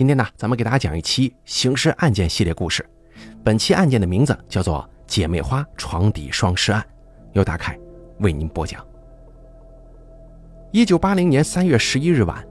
今天呢，咱们给大家讲一期刑事案件系列故事。本期案件的名字叫做“姐妹花床底双尸案”，由大凯为您播讲。一九八零年三月十一日晚，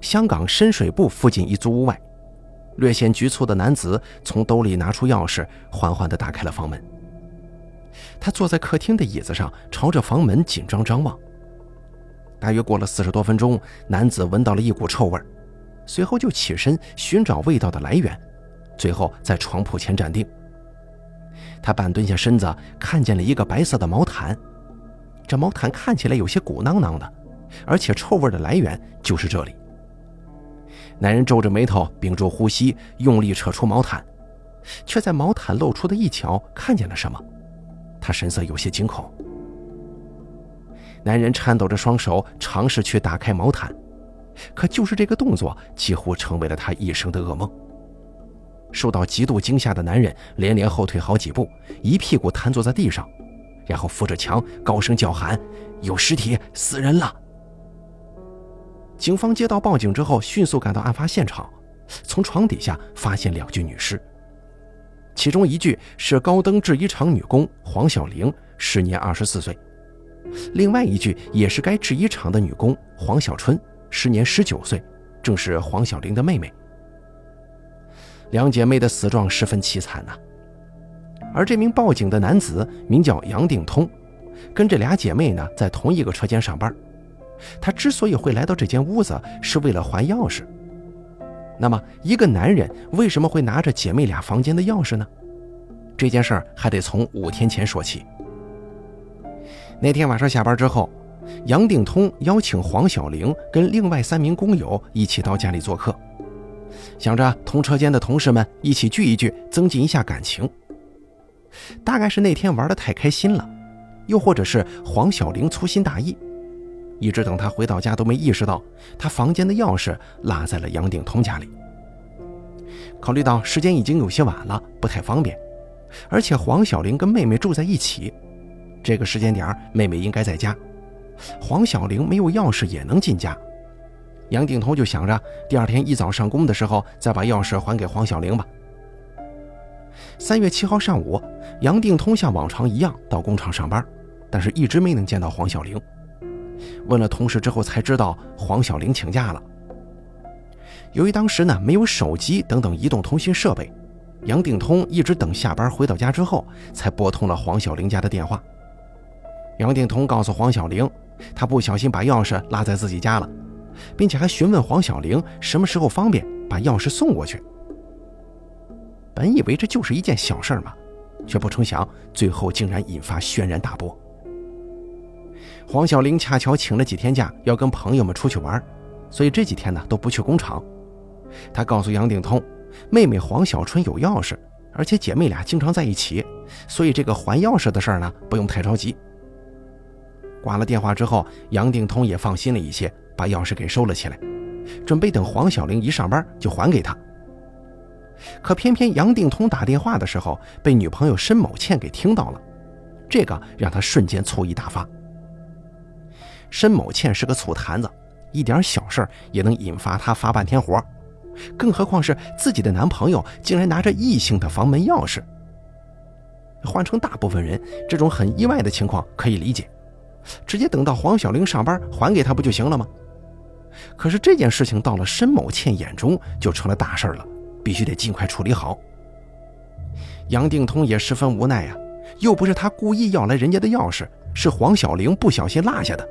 香港深水埗附近一租屋外，略显局促的男子从兜里拿出钥匙，缓缓地打开了房门。他坐在客厅的椅子上，朝着房门紧张张望。大约过了四十多分钟，男子闻到了一股臭味儿，随后就起身寻找味道的来源，最后在床铺前站定。他半蹲下身子，看见了一个白色的毛毯，这毛毯看起来有些鼓囊囊的，而且臭味的来源就是这里。男人皱着眉头，屏住呼吸，用力扯出毛毯，却在毛毯露出的一角看见了什么，他神色有些惊恐。男人颤抖着双手尝试去打开毛毯，可就是这个动作几乎成为了他一生的噩梦。受到极度惊吓的男人连连后退好几步，一屁股瘫坐在地上，然后扶着墙高声叫喊：“有尸体，死人了！”警方接到报警之后，迅速赶到案发现场，从床底下发现两具女尸，其中一具是高登制衣厂女工黄小玲，时年二十四岁。另外一具也是该制衣厂的女工黄小春，时年十九岁，正是黄小玲的妹妹。两姐妹的死状十分凄惨呐。而这名报警的男子名叫杨定通，跟这俩姐妹呢在同一个车间上班。他之所以会来到这间屋子，是为了还钥匙。那么，一个男人为什么会拿着姐妹俩房间的钥匙呢？这件事儿还得从五天前说起。那天晚上下班之后，杨定通邀请黄小玲跟另外三名工友一起到家里做客，想着同车间的同事们一起聚一聚，增进一下感情。大概是那天玩的太开心了，又或者是黄小玲粗心大意，一直等他回到家都没意识到他房间的钥匙落在了杨定通家里。考虑到时间已经有些晚了，不太方便，而且黄小玲跟妹妹住在一起。这个时间点，妹妹应该在家。黄小玲没有钥匙也能进家。杨定通就想着，第二天一早上工的时候再把钥匙还给黄小玲吧。三月七号上午，杨定通像往常一样到工厂上班，但是一直没能见到黄小玲。问了同事之后才知道，黄小玲请假了。由于当时呢没有手机等等移动通讯设备，杨定通一直等下班回到家之后，才拨通了黄小玲家的电话。杨定通告诉黄小玲，他不小心把钥匙落在自己家了，并且还询问黄小玲什么时候方便把钥匙送过去。本以为这就是一件小事嘛，却不成想最后竟然引发轩然大波。黄小玲恰巧请了几天假，要跟朋友们出去玩，所以这几天呢都不去工厂。他告诉杨定通，妹妹黄小春有钥匙，而且姐妹俩经常在一起，所以这个还钥匙的事儿呢不用太着急。挂了电话之后，杨定通也放心了一些，把钥匙给收了起来，准备等黄小玲一上班就还给他。可偏偏杨定通打电话的时候被女朋友申某倩给听到了，这个让他瞬间醋意大发。申某倩是个醋坛子，一点小事也能引发他发半天火，更何况是自己的男朋友竟然拿着异性的房门钥匙。换成大部分人，这种很意外的情况可以理解。直接等到黄小玲上班还给他不就行了吗？可是这件事情到了申某倩眼中就成了大事了，必须得尽快处理好。杨定通也十分无奈呀，又不是他故意要来人家的钥匙，是黄小玲不小心落下的，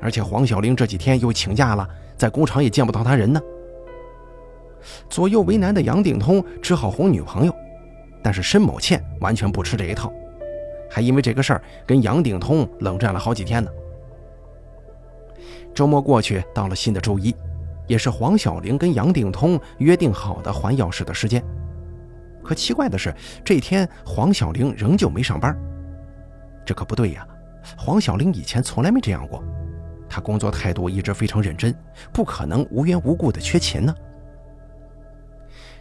而且黄小玲这几天又请假了，在工厂也见不到他人呢。左右为难的杨定通只好哄女朋友，但是申某倩完全不吃这一套。还因为这个事儿跟杨顶通冷战了好几天呢。周末过去，到了新的周一，也是黄小玲跟杨顶通约定好的还钥匙的时间。可奇怪的是，这天黄小玲仍旧没上班。这可不对呀！黄小玲以前从来没这样过，她工作态度一直非常认真，不可能无缘无故的缺勤呢。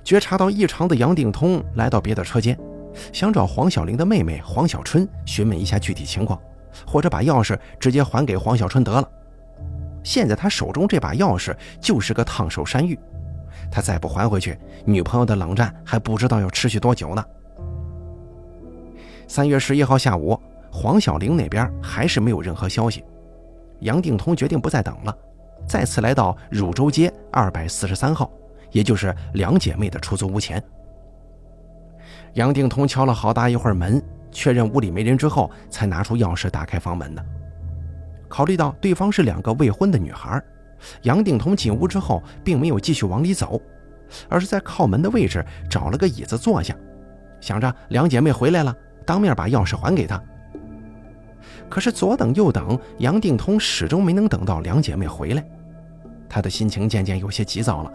觉察到异常的杨顶通来到别的车间。想找黄小玲的妹妹黄小春询问一下具体情况，或者把钥匙直接还给黄小春得了。现在他手中这把钥匙就是个烫手山芋，他再不还回去，女朋友的冷战还不知道要持续多久呢。三月十一号下午，黄小玲那边还是没有任何消息。杨定通决定不再等了，再次来到汝州街二百四十三号，也就是两姐妹的出租屋前。杨定通敲了好大一会儿门，确认屋里没人之后，才拿出钥匙打开房门的。考虑到对方是两个未婚的女孩，杨定通进屋之后并没有继续往里走，而是在靠门的位置找了个椅子坐下，想着两姐妹回来了，当面把钥匙还给她。可是左等右等，杨定通始终没能等到两姐妹回来，他的心情渐渐有些急躁了。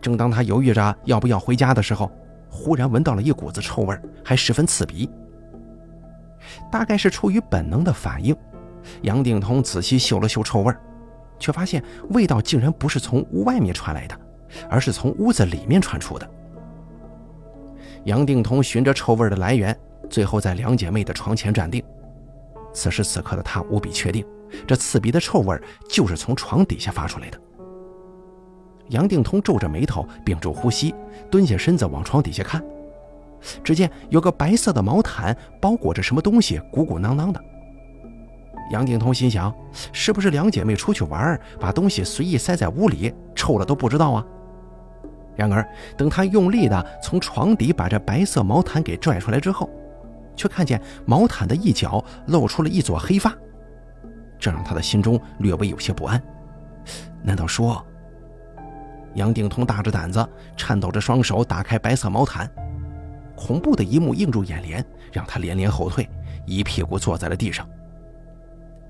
正当他犹豫着要不要回家的时候，忽然闻到了一股子臭味，还十分刺鼻。大概是出于本能的反应，杨定通仔细嗅了嗅臭味，却发现味道竟然不是从屋外面传来的，而是从屋子里面传出的。杨定通循着臭味的来源，最后在两姐妹的床前站定。此时此刻的他无比确定，这刺鼻的臭味就是从床底下发出来的。杨定通皱着眉头，屏住呼吸，蹲下身子往床底下看，只见有个白色的毛毯包裹着什么东西，鼓鼓囊囊的。杨定通心想，是不是两姐妹出去玩，把东西随意塞在屋里，臭了都不知道啊？然而，等他用力地从床底把这白色毛毯给拽出来之后，却看见毛毯的一角露出了一撮黑发，这让他的心中略微有些不安。难道说……杨定通大着胆子，颤抖着双手打开白色毛毯，恐怖的一幕映入眼帘，让他连连后退，一屁股坐在了地上。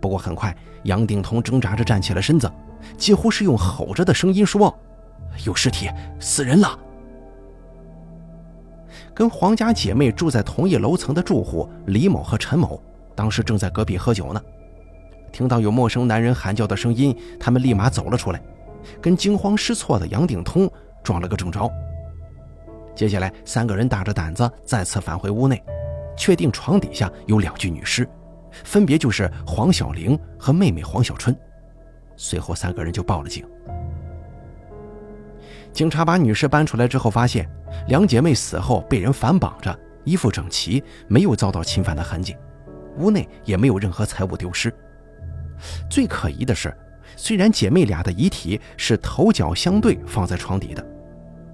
不过很快，杨定通挣扎着站起了身子，几乎是用吼着的声音说：“有尸体，死人了。”跟黄家姐妹住在同一楼层的住户李某和陈某，当时正在隔壁喝酒呢。听到有陌生男人喊叫的声音，他们立马走了出来，跟惊慌失措的杨定通撞了个正着。接下来，三个人大着胆子再次返回屋内，确定床底下有两具女尸，分别就是黄小玲和妹妹黄小春。随后，三个人就报了警。警察把女尸搬出来之后，发现两姐妹死后被人反绑着，衣服整齐，没有遭到侵犯的痕迹，屋内也没有任何财物丢失。最可疑的是，虽然姐妹俩的遗体是头脚相对放在床底的，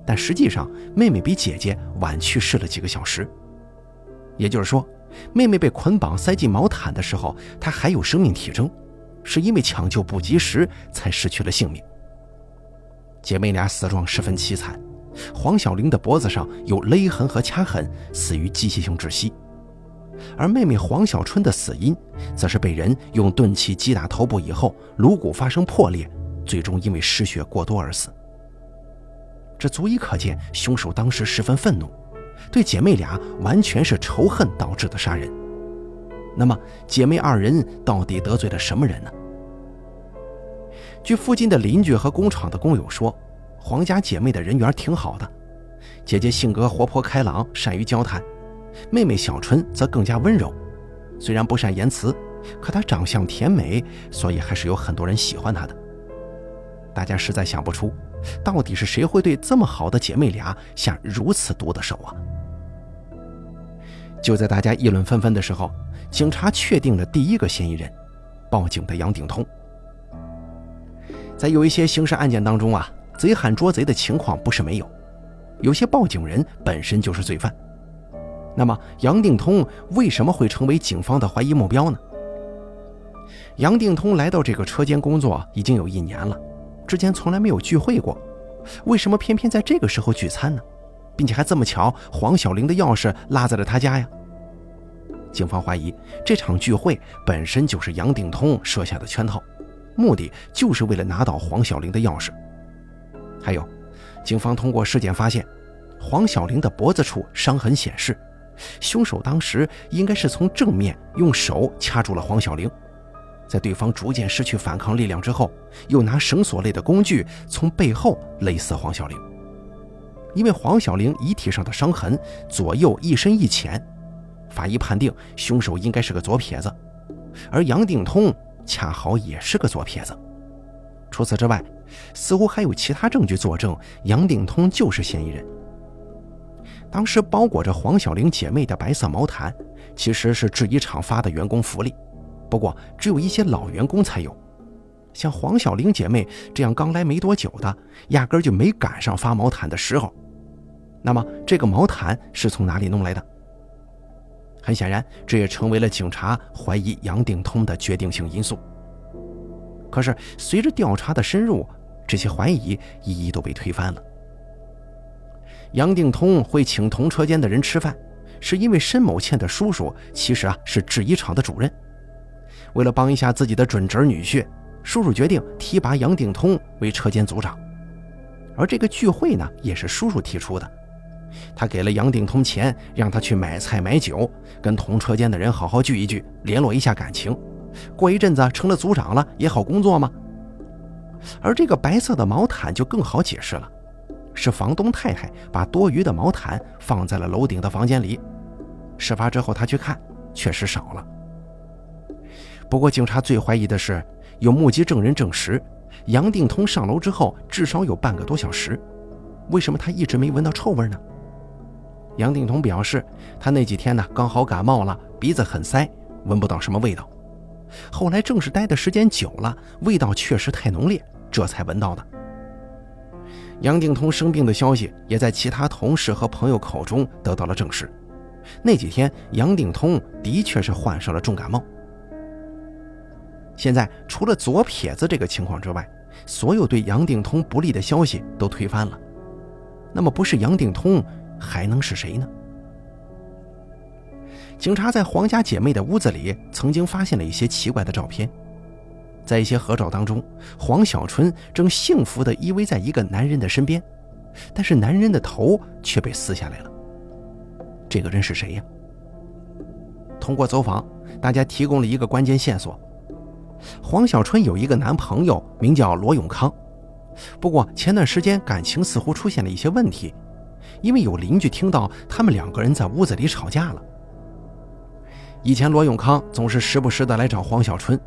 但实际上妹妹比姐姐晚去世了几个小时。也就是说，妹妹被捆绑塞进毛毯的时候，她还有生命体征，是因为抢救不及时才失去了性命。姐妹俩死状十分凄惨，黄小玲的脖子上有勒痕和掐痕，死于机械性窒息；而妹妹黄小春的死因，则是被人用钝器击打头部以后，颅骨发生破裂，最终因为失血过多而死。这足以可见，凶手当时十分愤怒，对姐妹俩完全是仇恨导致的杀人。那么，姐妹二人到底得罪了什么人呢？据附近的邻居和工厂的工友说，黄家姐妹的人缘挺好的，姐姐性格活泼开朗，善于交谈，妹妹小春则更加温柔。虽然不善言辞，可她长相甜美，所以还是有很多人喜欢她的。大家实在想不出，到底是谁会对这么好的姐妹俩下如此毒的手啊！就在大家议论纷纷的时候，警察确定了第一个嫌疑人，报警的杨鼎通。在有一些刑事案件当中啊，贼喊捉贼的情况不是没有，有些报警人本身就是罪犯。那么杨定通为什么会成为警方的怀疑目标呢？杨定通来到这个车间工作已经有一年了，之前从来没有聚会过，为什么偏偏在这个时候聚餐呢？并且还这么巧，黄小玲的钥匙落在了他家呀？警方怀疑这场聚会本身就是杨定通设下的圈套。目的就是为了拿到黄小玲的钥匙。还有，警方通过尸检发现，黄小玲的脖子处伤痕显示，凶手当时应该是从正面用手掐住了黄小玲，在对方逐渐失去反抗力量之后，又拿绳索类的工具从背后勒死黄小玲。因为黄小玲遗体上的伤痕左右一深一浅，法医判定凶手应该是个左撇子，而杨定通。恰好也是个左撇子，除此之外，似乎还有其他证据作证杨定通就是嫌疑人。当时包裹着黄小玲姐妹的白色毛毯，其实是制衣厂发的员工福利，不过只有一些老员工才有。像黄小玲姐妹这样刚来没多久的，压根就没赶上发毛毯的时候。那么，这个毛毯是从哪里弄来的？很显然，这也成为了警察怀疑杨定通的决定性因素。可是，随着调查的深入，这些怀疑一一都被推翻了。杨定通会请同车间的人吃饭，是因为申某倩的叔叔其实啊是制衣厂的主任。为了帮一下自己的准侄女婿，叔叔决定提拔杨定通为车间组长。而这个聚会呢，也是叔叔提出的。他给了杨定通钱，让他去买菜买酒，跟同车间的人好好聚一聚，联络一下感情。过一阵子成了组长了，也好工作吗？而这个白色的毛毯就更好解释了，是房东太太把多余的毛毯放在了楼顶的房间里。事发之后，他去看，确实少了。不过，警察最怀疑的是，有目击证人证实，杨定通上楼之后至少有半个多小时，为什么他一直没闻到臭味呢？杨定通表示，他那几天呢刚好感冒了，鼻子很塞，闻不到什么味道。后来正是待的时间久了，味道确实太浓烈，这才闻到的。杨定通生病的消息也在其他同事和朋友口中得到了证实。那几天，杨定通的确是患上了重感冒。现在，除了左撇子这个情况之外，所有对杨定通不利的消息都推翻了。那么，不是杨定通，还能是谁呢？警察在黄家姐妹的屋子里曾经发现了一些奇怪的照片，在一些合照当中，黄小春正幸福地依偎在一个男人的身边，但是男人的头却被撕下来了。这个人是谁呀？通过走访，大家提供了一个关键线索：黄小春有一个男朋友，名叫罗永康，不过前段时间感情似乎出现了一些问题，因为有邻居听到他们两个人在屋子里吵架了。以前罗永康总是时不时的来找黄小春，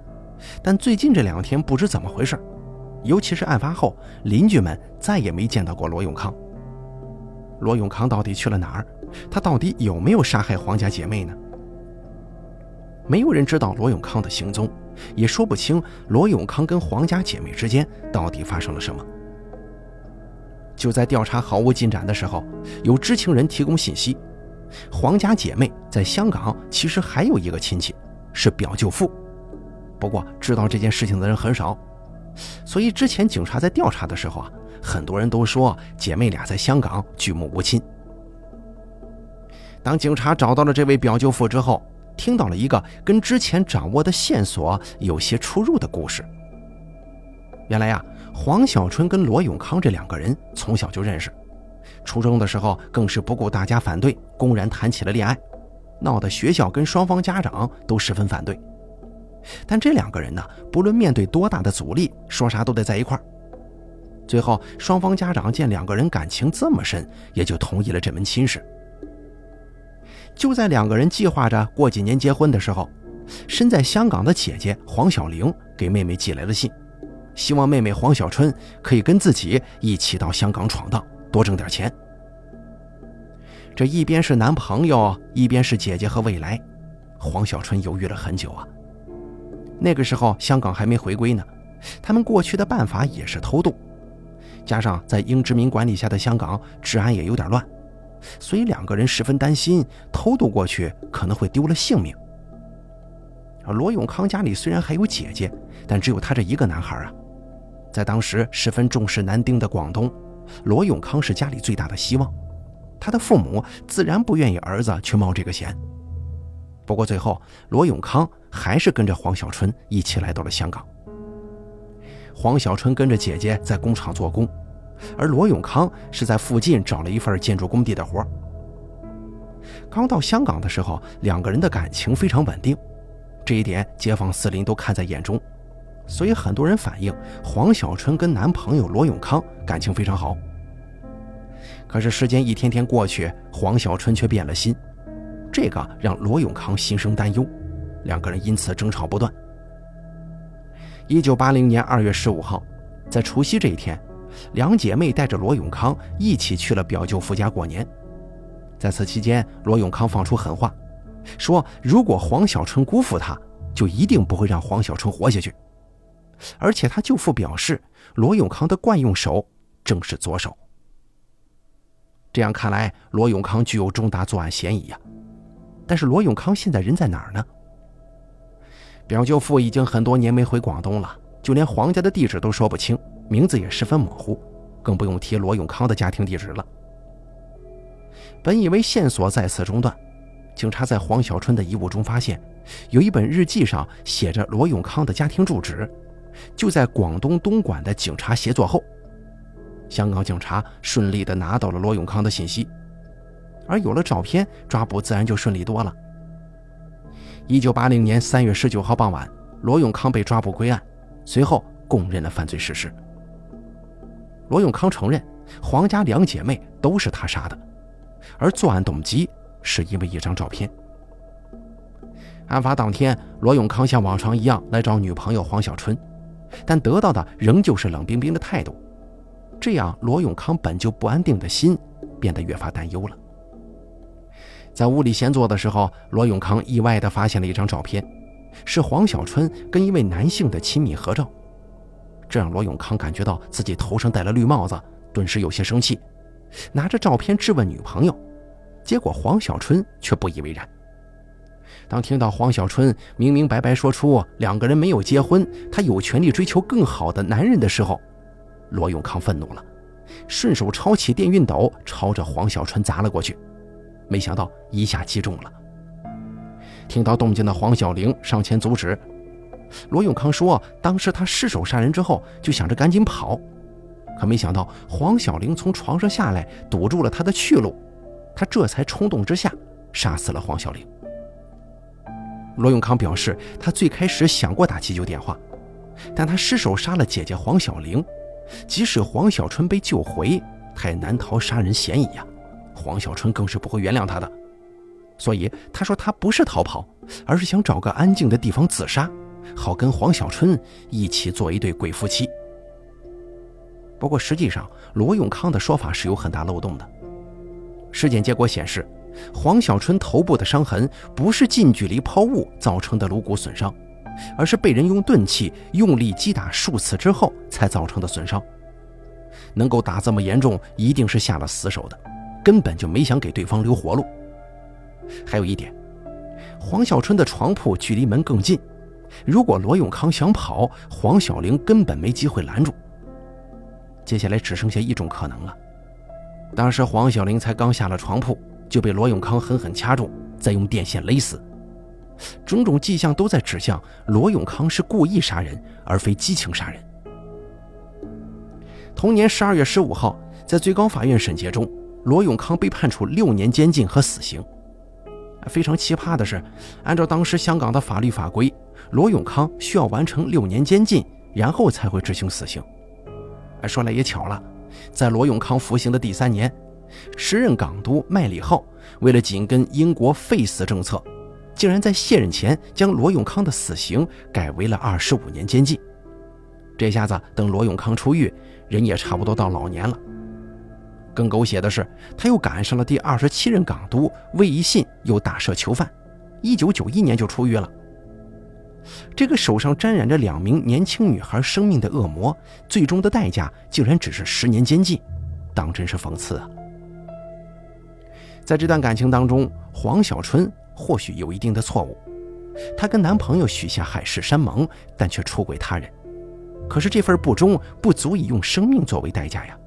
但最近这两天不知怎么回事，尤其是案发后，邻居们再也没见到过罗永康。罗永康到底去了哪儿？他到底有没有杀害黄家姐妹呢？没有人知道罗永康的行踪，也说不清罗永康跟黄家姐妹之间到底发生了什么。就在调查毫无进展的时候，有知情人提供信息。黄家姐妹在香港其实还有一个亲戚，是表舅父。不过知道这件事情的人很少，所以之前警察在调查的时候啊，很多人都说姐妹俩在香港举目无亲。当警察找到了这位表舅父之后，听到了一个跟之前掌握的线索有些出入的故事。原来呀，黄小春跟罗永康这两个人从小就认识。初中的时候，更是不顾大家反对，公然谈起了恋爱，闹得学校跟双方家长都十分反对。但这两个人呢，不论面对多大的阻力，说啥都得在一块儿。最后，双方家长见两个人感情这么深，也就同意了这门亲事。就在两个人计划着过几年结婚的时候，身在香港的姐姐黄小玲给妹妹寄来了信，希望妹妹黄小春可以跟自己一起到香港闯荡。多挣点钱，这一边是男朋友，一边是姐姐和未来，黄小春犹豫了很久啊。那个时候香港还没回归呢，他们过去的办法也是偷渡，加上在英殖民管理下的香港治安也有点乱，所以两个人十分担心偷渡过去可能会丢了性命。罗永康家里虽然还有姐姐，但只有他这一个男孩啊，在当时十分重视男丁的广东。罗永康是家里最大的希望，他的父母自然不愿意儿子去冒这个险。不过最后，罗永康还是跟着黄小春一起来到了香港。黄小春跟着姐姐在工厂做工，而罗永康是在附近找了一份建筑工地的活。刚到香港的时候，两个人的感情非常稳定，这一点街坊四邻都看在眼中。所以很多人反映黄小春跟男朋友罗永康感情非常好。可是时间一天天过去，黄小春却变了心，这个让罗永康心生担忧，两个人因此争吵不断。一九八零年二月十五号，在除夕这一天，两姐妹带着罗永康一起去了表舅父家过年。在此期间，罗永康放出狠话，说如果黄小春辜负他，就一定不会让黄小春活下去。而且他舅父表示，罗永康的惯用手正是左手。这样看来，罗永康具有重大作案嫌疑呀。但是罗永康现在人在哪儿呢？表舅父已经很多年没回广东了，就连黄家的地址都说不清，名字也十分模糊，更不用提罗永康的家庭地址了。本以为线索在此中断，警察在黄小春的遗物中发现，有一本日记上写着罗永康的家庭住址，就在广东东莞的警察协作后，香港警察顺利地拿到了罗永康的信息，而有了照片，抓捕自然就顺利多了。一九八零年三月十九号傍晚，罗永康被抓捕归案，随后供认了犯罪事实。罗永康承认，黄家两姐妹都是他杀的，而作案动机是因为一张照片。案发当天，罗永康像往常一样来找女朋友黄小春，但得到的仍旧是冷冰冰的态度，这样罗永康本就不安定的心变得越发担忧了。在屋里闲坐的时候，罗永康意外地发现了一张照片，是黄小春跟一位男性的亲密合照。这让罗永康感觉到自己头上戴了绿帽子，顿时有些生气，拿着照片质问女朋友。结果黄小春却不以为然。当听到黄小春明明白白说出两个人没有结婚，他有权利追求更好的男人的时候，罗永康愤怒了，顺手抄起电熨斗，朝着黄小春砸了过去。没想到一下击中了。听到动静的黄小玲上前阻止。罗永康说：“当时他失手杀人之后，就想着赶紧跑，可没想到黄小玲从床上下来，堵住了他的去路，他这才冲动之下杀死了黄小玲。”罗永康表示，他最开始想过打急救电话，但他失手杀了姐姐黄小玲，即使黄小春被救回，他也难逃杀人嫌疑呀。黄小春更是不会原谅他的，所以他说他不是逃跑，而是想找个安静的地方自杀，好跟黄小春一起做一对鬼夫妻。不过实际上，罗永康的说法是有很大漏洞的。尸检结果显示，黄小春头部的伤痕不是近距离抛物造成的颅骨损伤，而是被人用钝器用力击打数次之后才造成的损伤。能够打这么严重，一定是下了死手的。根本就没想给对方留活路。还有一点，黄小春的床铺距离门更近，如果罗永康想跑，黄小玲根本没机会拦住。接下来只剩下一种可能了：当时黄小玲才刚下了床铺，就被罗永康狠狠掐住，再用电线勒死。种种迹象都在指向罗永康是故意杀人，而非激情杀人。同年十二月十五号，在最高法院审结中。罗永康被判处六年监禁和死刑。非常奇葩的是，按照当时香港的法律法规，罗永康需要完成六年监禁，然后才会执行死刑。说来也巧了，在罗永康服刑的第三年，时任港督麦理浩为了紧跟英国废死政策，竟然在卸任前将罗永康的死刑改为了二十五年监禁。这下子，等罗永康出狱，人也差不多到老年了。更狗血的是，他又赶上了第二十七任港督魏一信又大赦囚犯，一九九一年就出狱了。这个手上沾染着两名年轻女孩生命的恶魔，最终的代价竟然只是十年监禁，当真是讽刺啊！在这段感情当中，黄小春或许有一定的错误，她跟男朋友许下海誓山盟，但却出轨他人。可是这份不忠不足以用生命作为代价呀。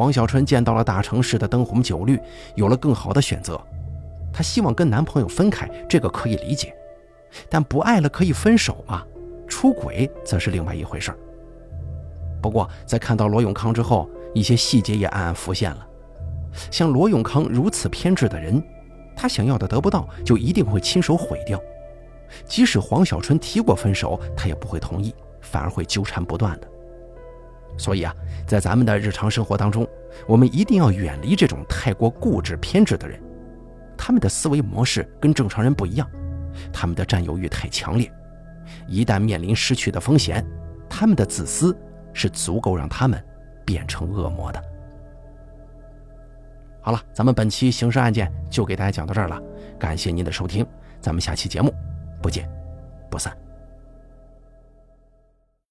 黄小春见到了大城市的灯红酒绿，有了更好的选择。她希望跟男朋友分开，这个可以理解，但不爱了可以分手吗？出轨则是另外一回事不过，在看到罗永康之后，一些细节也暗暗浮现了。像罗永康如此偏执的人，他想要的得不到，就一定会亲手毁掉。即使黄小春提过分手，他也不会同意，反而会纠缠不断的。所以啊，在咱们的日常生活当中，我们一定要远离这种太过固执偏执的人。他们的思维模式跟正常人不一样，他们的占有欲太强烈，一旦面临失去的风险，他们的自私是足够让他们变成恶魔的。好了，咱们本期刑事案件就给大家讲到这儿了，感谢您的收听，咱们下期节目不见不散。